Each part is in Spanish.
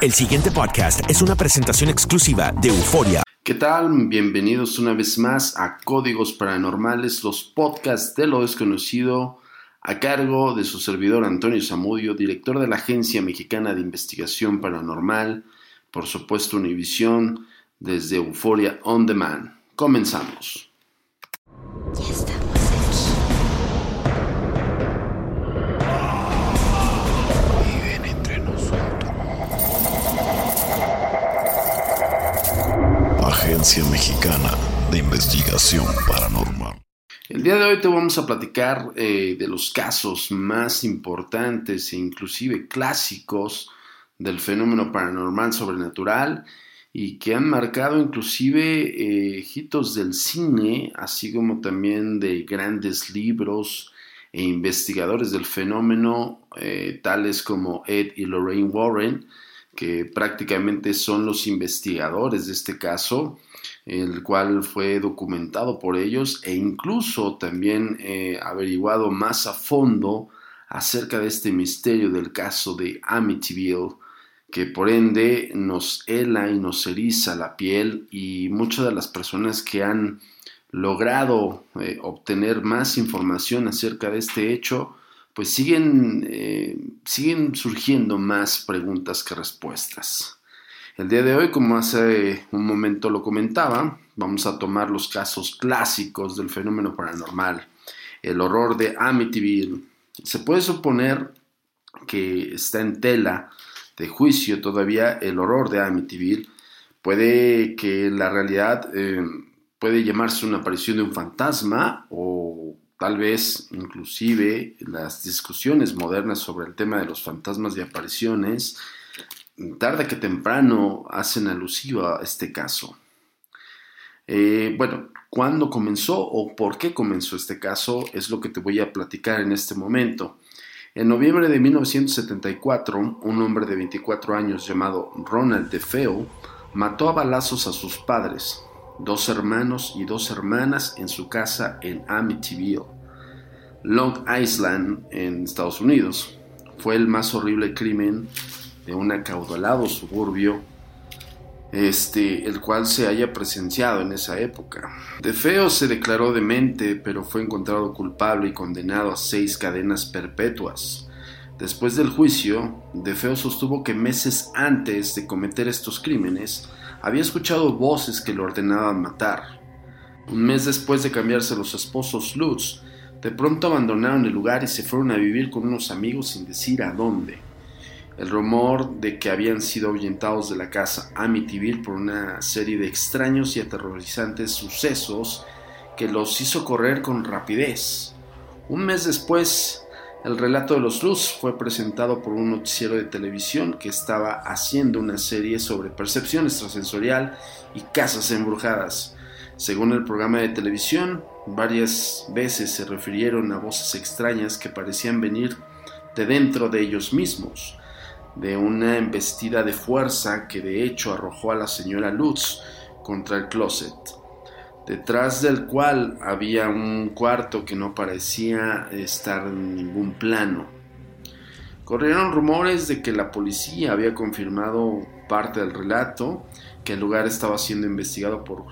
El siguiente podcast es una presentación exclusiva de Euforia. ¿Qué tal? Bienvenidos una vez más a Códigos Paranormales, los podcasts de lo desconocido, a cargo de su servidor Antonio Zamudio, director de la Agencia Mexicana de Investigación Paranormal, por supuesto Univisión, desde Euforia On Demand. Comenzamos. Ya Mexicana de Investigación Paranormal. El día de hoy te vamos a platicar eh, de los casos más importantes e inclusive clásicos del fenómeno paranormal sobrenatural y que han marcado inclusive eh, hitos del cine, así como también de grandes libros e investigadores del fenómeno, eh, tales como Ed y Lorraine Warren, que prácticamente son los investigadores de este caso, el cual fue documentado por ellos e incluso también eh, averiguado más a fondo acerca de este misterio del caso de Amityville, que por ende nos hela y nos eriza la piel y muchas de las personas que han logrado eh, obtener más información acerca de este hecho, pues siguen, eh, siguen surgiendo más preguntas que respuestas. El día de hoy, como hace un momento lo comentaba, vamos a tomar los casos clásicos del fenómeno paranormal, el horror de Amityville. Se puede suponer que está en tela de juicio todavía el horror de Amityville. Puede que la realidad eh, puede llamarse una aparición de un fantasma o tal vez inclusive las discusiones modernas sobre el tema de los fantasmas y apariciones, tarde que temprano hacen alusiva a este caso. Eh, bueno, ¿cuándo comenzó o por qué comenzó este caso? Es lo que te voy a platicar en este momento. En noviembre de 1974, un hombre de 24 años llamado Ronald DeFeo mató a balazos a sus padres, dos hermanos y dos hermanas en su casa en Amityville, Long Island, en Estados Unidos. Fue el más horrible crimen de un acaudalado suburbio, este, el cual se haya presenciado en esa época. DeFeo se declaró demente, pero fue encontrado culpable y condenado a seis cadenas perpetuas. Después del juicio, DeFeo sostuvo que meses antes de cometer estos crímenes había escuchado voces que le ordenaban matar. Un mes después de cambiarse los esposos Lutz, de pronto abandonaron el lugar y se fueron a vivir con unos amigos sin decir a dónde. El rumor de que habían sido ahuyentados de la casa Amityville por una serie de extraños y aterrorizantes sucesos que los hizo correr con rapidez. Un mes después, el relato de los Luz fue presentado por un noticiero de televisión que estaba haciendo una serie sobre percepción extrasensorial y casas embrujadas. Según el programa de televisión, varias veces se refirieron a voces extrañas que parecían venir de dentro de ellos mismos, de una embestida de fuerza que de hecho arrojó a la señora Lutz contra el closet detrás del cual había un cuarto que no parecía estar en ningún plano. Corrieron rumores de que la policía había confirmado parte del relato, que el lugar estaba siendo investigado por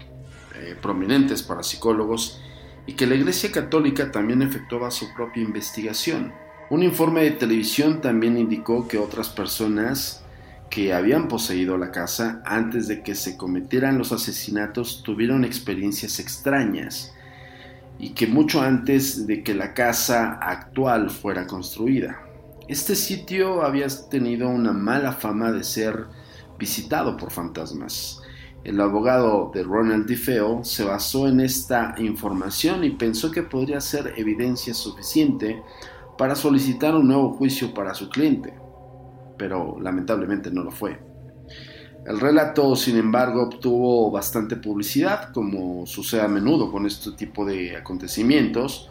eh, prominentes parapsicólogos y que la Iglesia Católica también efectuaba su propia investigación. Un informe de televisión también indicó que otras personas que habían poseído la casa antes de que se cometieran los asesinatos tuvieron experiencias extrañas y que mucho antes de que la casa actual fuera construida. Este sitio había tenido una mala fama de ser visitado por fantasmas. El abogado de Ronald DeFeo se basó en esta información y pensó que podría ser evidencia suficiente para solicitar un nuevo juicio para su cliente pero lamentablemente no lo fue. El relato, sin embargo, obtuvo bastante publicidad, como sucede a menudo con este tipo de acontecimientos.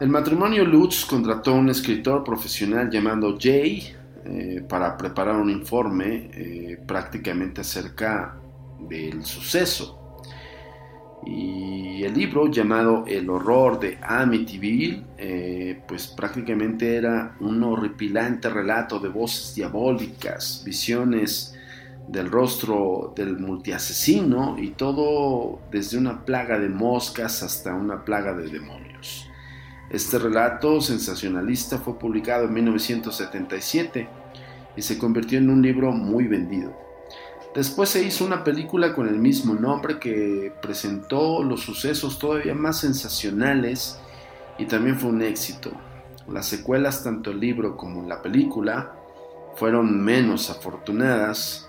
El matrimonio Lutz contrató a un escritor profesional llamado Jay eh, para preparar un informe eh, prácticamente acerca del suceso. Y el libro llamado El horror de Amityville, eh, pues prácticamente era un horripilante relato de voces diabólicas, visiones del rostro del multiasesino y todo desde una plaga de moscas hasta una plaga de demonios. Este relato sensacionalista fue publicado en 1977 y se convirtió en un libro muy vendido. Después se hizo una película con el mismo nombre que presentó los sucesos todavía más sensacionales y también fue un éxito. Las secuelas, tanto el libro como la película, fueron menos afortunadas.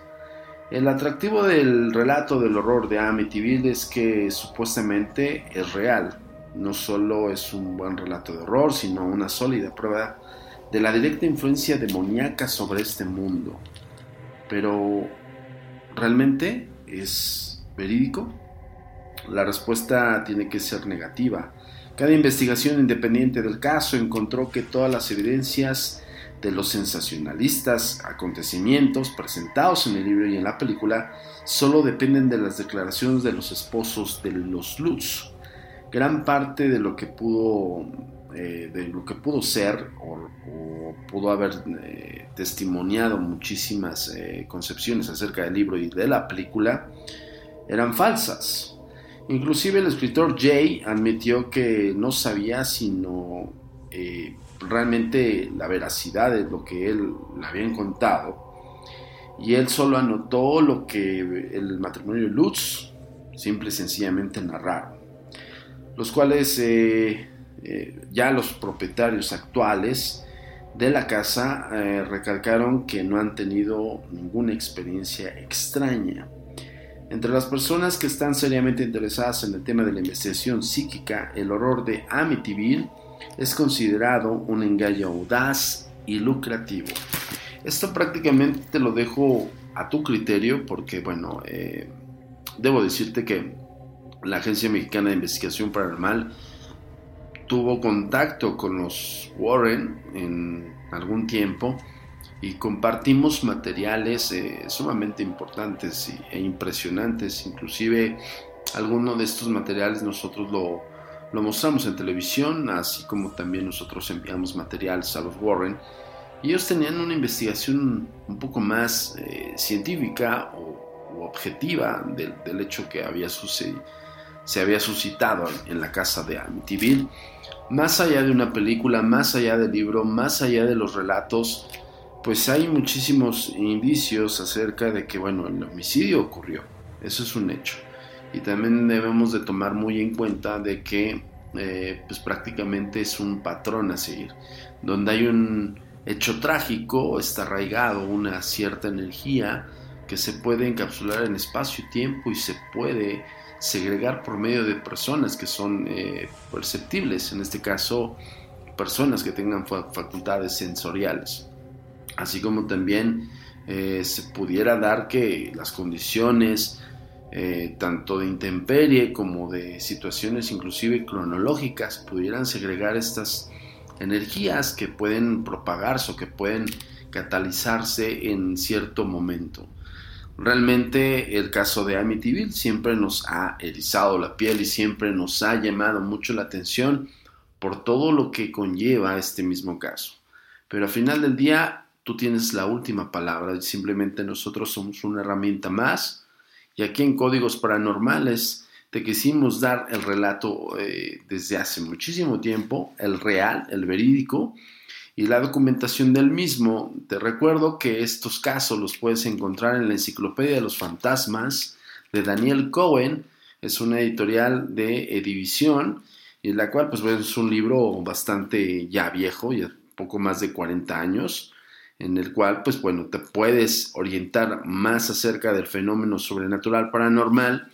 El atractivo del relato del horror de Amityville es que supuestamente es real. No solo es un buen relato de horror, sino una sólida prueba de la directa influencia demoníaca sobre este mundo. Pero ¿Realmente es verídico? La respuesta tiene que ser negativa. Cada investigación independiente del caso encontró que todas las evidencias de los sensacionalistas acontecimientos presentados en el libro y en la película solo dependen de las declaraciones de los esposos de los Lutz. Gran parte de lo que pudo eh, de lo que pudo ser o, pudo haber eh, testimoniado muchísimas eh, concepciones acerca del libro y de la película eran falsas. Inclusive el escritor Jay admitió que no sabía sino realmente la veracidad de lo que él le habían contado y él solo anotó lo que el matrimonio Lutz simple y sencillamente narraron, los cuales eh, ya los propietarios actuales de la casa eh, recalcaron que no han tenido ninguna experiencia extraña. Entre las personas que están seriamente interesadas en el tema de la investigación psíquica, el horror de Amityville es considerado un engaño audaz y lucrativo. Esto prácticamente te lo dejo a tu criterio porque, bueno, eh, debo decirte que la Agencia Mexicana de Investigación Paranormal tuvo contacto con los Warren en algún tiempo y compartimos materiales eh, sumamente importantes e impresionantes. Inclusive alguno de estos materiales nosotros lo, mostramos en televisión, así como también nosotros enviamos materiales a los Warren. Y ellos tenían una investigación un poco más eh, científica o, objetiva del, hecho que había sucedido se había suscitado en la casa de Amityville. Más allá de una película, más allá del libro, más allá de los relatos, pues hay muchísimos indicios acerca de que, bueno, el homicidio ocurrió. Eso es un hecho. Y también debemos de tomar muy en cuenta de que, eh, pues prácticamente es un patrón a seguir. Donde hay un hecho trágico, está arraigado una cierta energía que se puede encapsular en espacio y tiempo y se puede segregar por medio de personas que son eh, perceptibles, en este caso personas que tengan facultades sensoriales. Así como también eh, se pudiera dar que las condiciones eh, tanto de intemperie como de situaciones inclusive cronológicas pudieran segregar estas energías que pueden propagarse o que pueden catalizarse en cierto momento. Realmente el caso de Amityville siempre nos ha erizado la piel y siempre nos ha llamado mucho la atención por todo lo que conlleva este mismo caso. Pero al final del día tú tienes la última palabra y simplemente nosotros somos una herramienta más y aquí en Códigos Paranormales te quisimos dar el relato eh, desde hace muchísimo tiempo, el real, el verídico, y la documentación del mismo. Te recuerdo que estos casos los puedes encontrar en la Enciclopedia de los Fantasmas de Daniel Cohen. Es una editorial de Edivisión, y en la cual pues, es un libro bastante ya viejo, ya poco más de 40 años, en el cual pues bueno, te puedes orientar más acerca del fenómeno sobrenatural paranormal.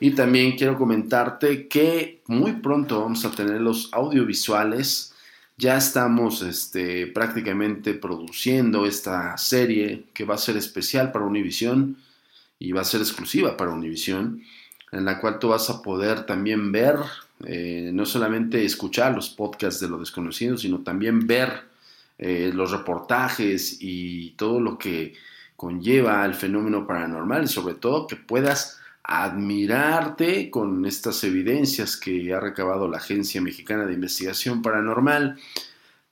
Y también quiero comentarte que muy pronto vamos a tener los audiovisuales ya estamos este, prácticamente produciendo esta serie que va a ser especial para Univision y va a ser exclusiva para Univision, en la cual tú vas a poder también ver, eh, no solamente escuchar los podcasts de lo desconocido, sino también ver eh, los reportajes y todo lo que conlleva el fenómeno paranormal y sobre todo que puedas admirarte con estas evidencias que ha recabado la Agencia Mexicana de Investigación Paranormal.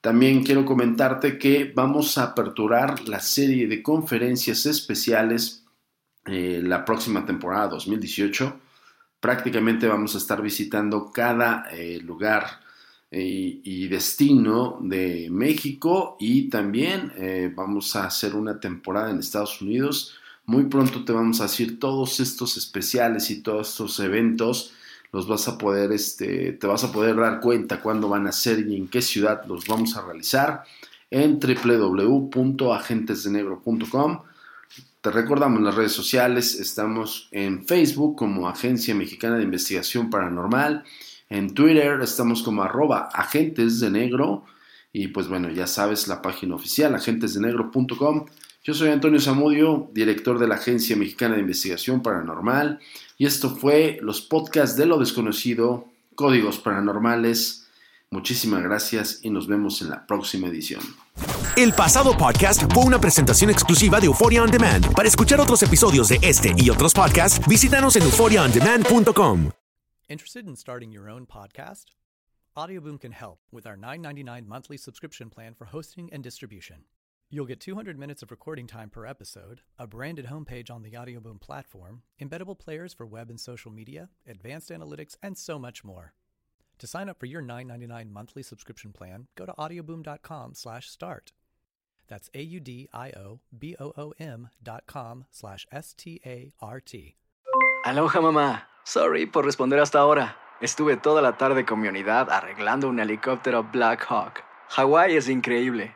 También quiero comentarte que vamos a aperturar la serie de conferencias especiales eh, la próxima temporada 2018. Prácticamente vamos a estar visitando cada eh, lugar eh, y destino de México y también vamos a hacer una temporada en Estados Unidos muy pronto te vamos a decir todos estos especiales y todos estos eventos los vas a poder, este, te vas a poder dar cuenta cuándo van a ser y en qué ciudad los vamos a realizar en www.agentesdenegro.com. Te recordamos las redes sociales, estamos en Facebook como Agencia Mexicana de Investigación Paranormal, en Twitter estamos como arroba agentes de negro y pues bueno, ya sabes la página oficial agentesdenegro.com yo soy Antonio Zamudio, director de la Agencia Mexicana de Investigación Paranormal, y esto fue los podcasts de lo desconocido, Códigos Paranormales. Muchísimas gracias y nos vemos en la próxima edición. El pasado podcast fue una presentación exclusiva de Euphoria On Demand. Para escuchar otros episodios de este y otros podcasts, visítanos en euphoriaondemand.com. Interested in starting your own podcast? Audioboom can help with our $9.99 monthly subscription plan for hosting and distribution. You'll get 200 minutes of recording time per episode, a branded homepage on the Audioboom platform, embeddable players for web and social media, advanced analytics, and so much more. To sign up for your $9.99 monthly subscription plan, go to audioboom.com slash start. That's a u d i o b o o m dot com slash s t a r t. Aloha mamá. Sorry por responder hasta ahora. Estuve toda la tarde con mi unidad arreglando un helicóptero Black Hawk. Hawái es increíble.